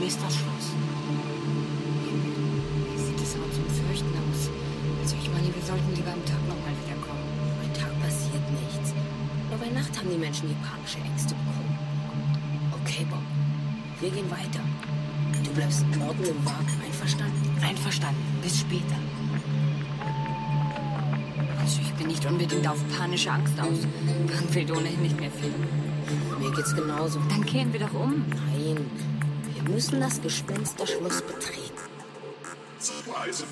Wie ist das Schloss? Sieht es aber zum Fürchten aus. Also ich meine, wir sollten lieber am Tag nochmal wiederkommen. Bei Tag passiert nichts. Nur bei Nacht haben die Menschen die panische Ängste bekommen. Okay, Bob. Wir gehen weiter. Du bleibst Morten im Wagen. Einverstanden? Einverstanden. Bis später. Also ich bin nicht unbedingt auf panische Angst aus. Wagen fehlt ohnehin nicht mehr viel. Mir geht's genauso. Dann kehren wir doch um. Nein, müssen das Gespensterschloss betreten. Surprise.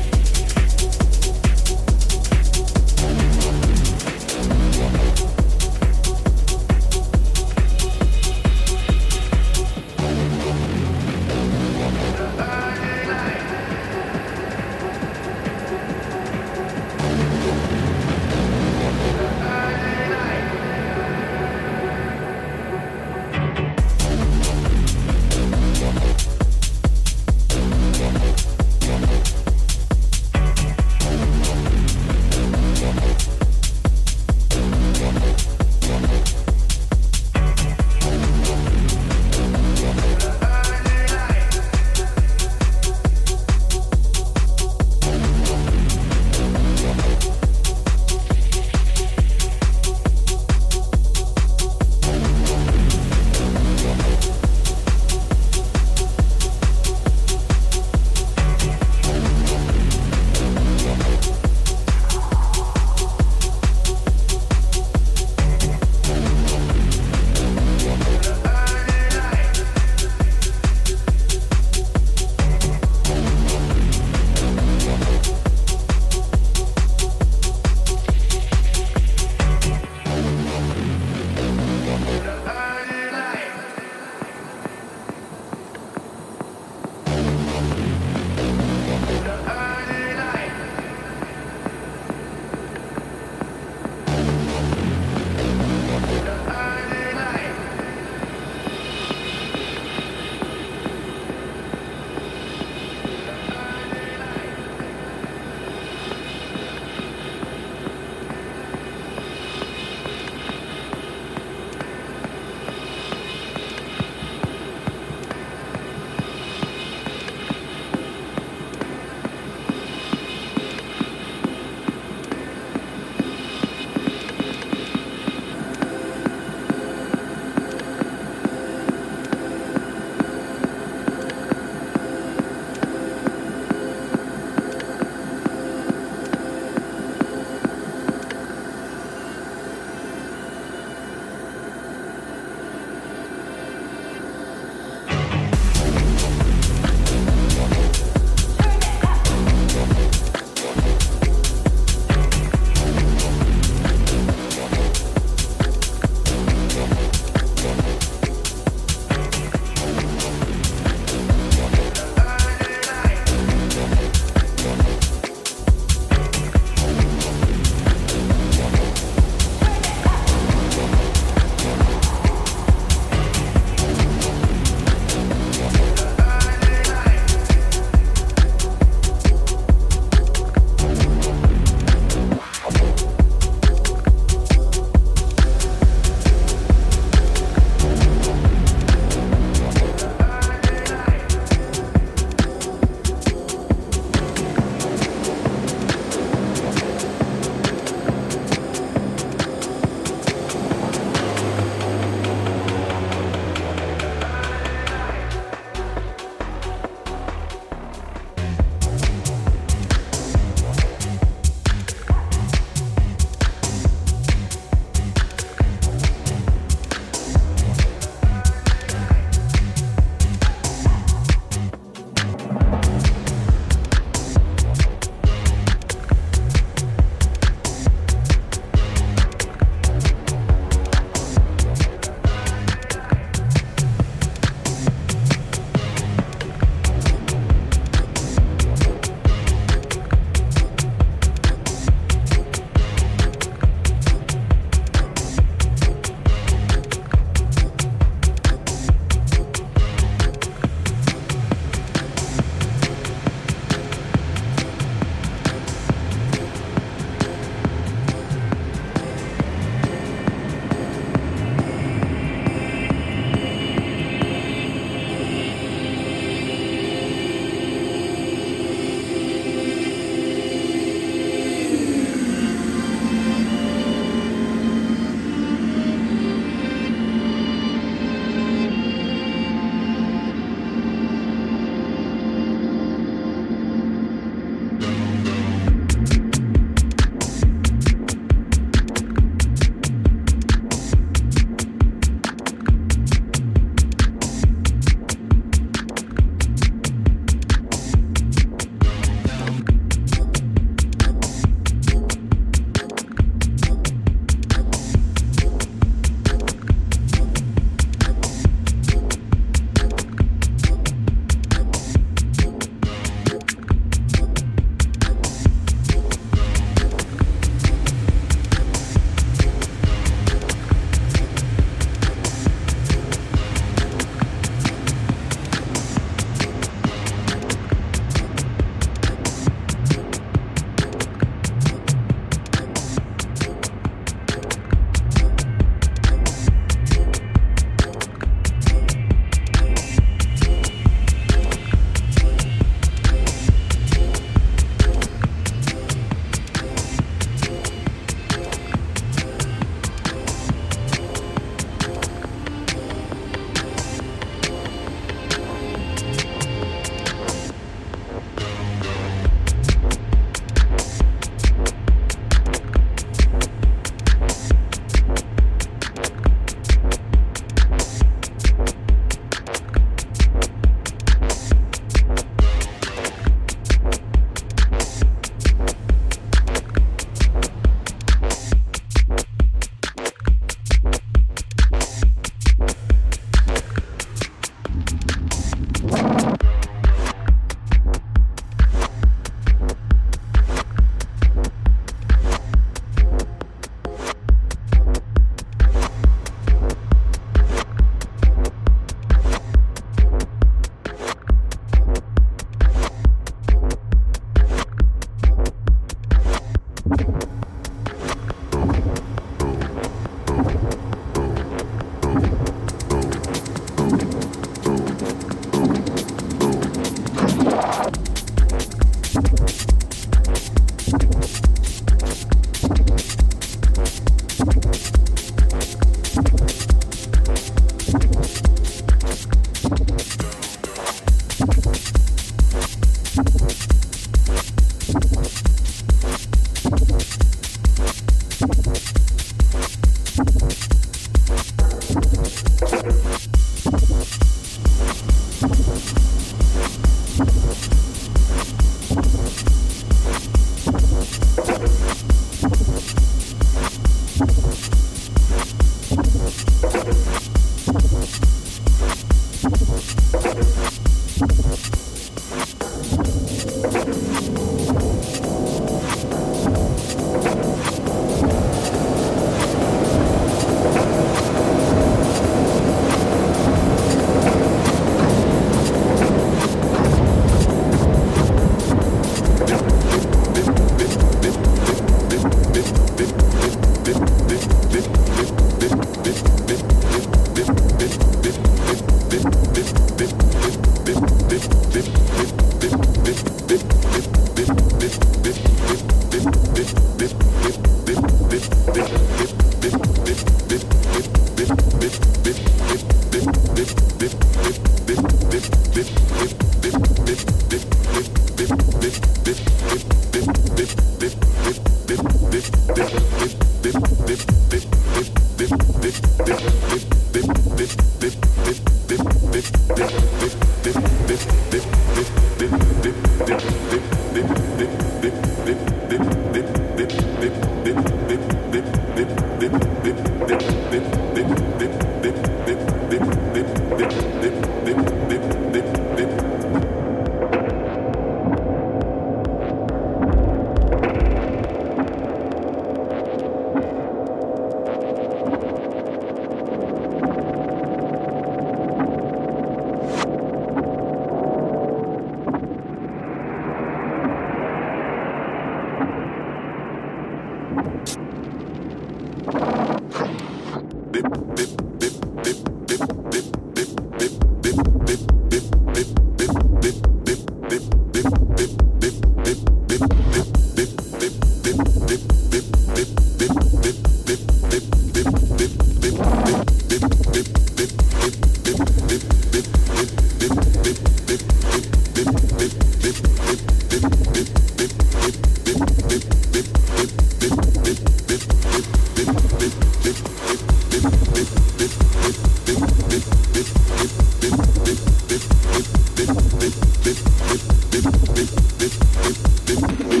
Didn't play.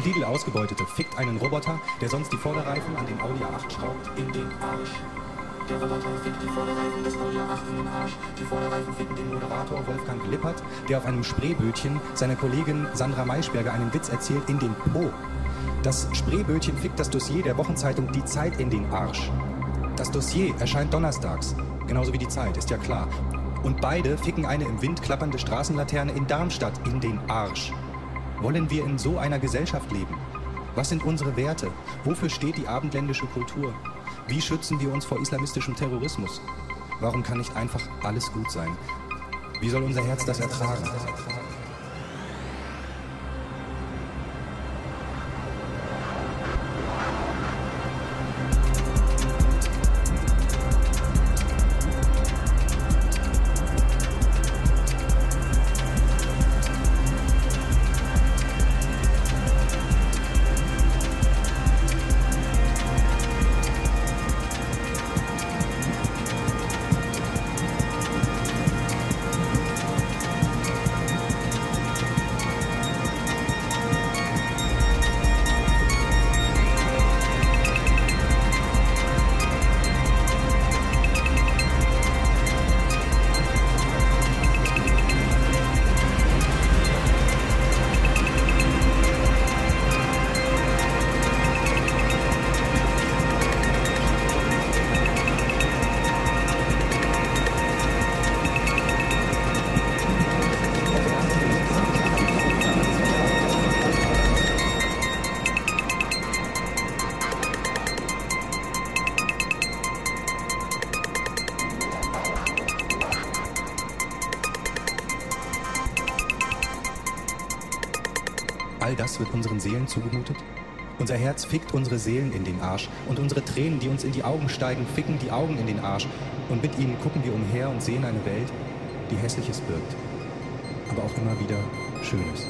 Von Lidl ausgebeutete fickt einen Roboter, der sonst die Vorderreifen an den Audi A8 schraubt, in den Arsch. Der Roboter fickt die Vorderreifen des Audi A8 in den Arsch. Die Vorderreifen ficken den Moderator Wolfgang Lippert, der auf einem Spreebötchen seiner Kollegin Sandra Maischberger einen Witz erzählt, in den Po. Das Spreebötchen fickt das Dossier der Wochenzeitung Die Zeit in den Arsch. Das Dossier erscheint donnerstags, genauso wie die Zeit, ist ja klar. Und beide ficken eine im Wind klappernde Straßenlaterne in Darmstadt in den Arsch. Wollen wir in so einer Gesellschaft leben? Was sind unsere Werte? Wofür steht die abendländische Kultur? Wie schützen wir uns vor islamistischem Terrorismus? Warum kann nicht einfach alles gut sein? Wie soll unser Herz das ertragen? Zugemutet? Unser Herz fickt unsere Seelen in den Arsch und unsere Tränen, die uns in die Augen steigen, ficken die Augen in den Arsch und mit ihnen gucken wir umher und sehen eine Welt, die Hässliches birgt, aber auch immer wieder Schönes.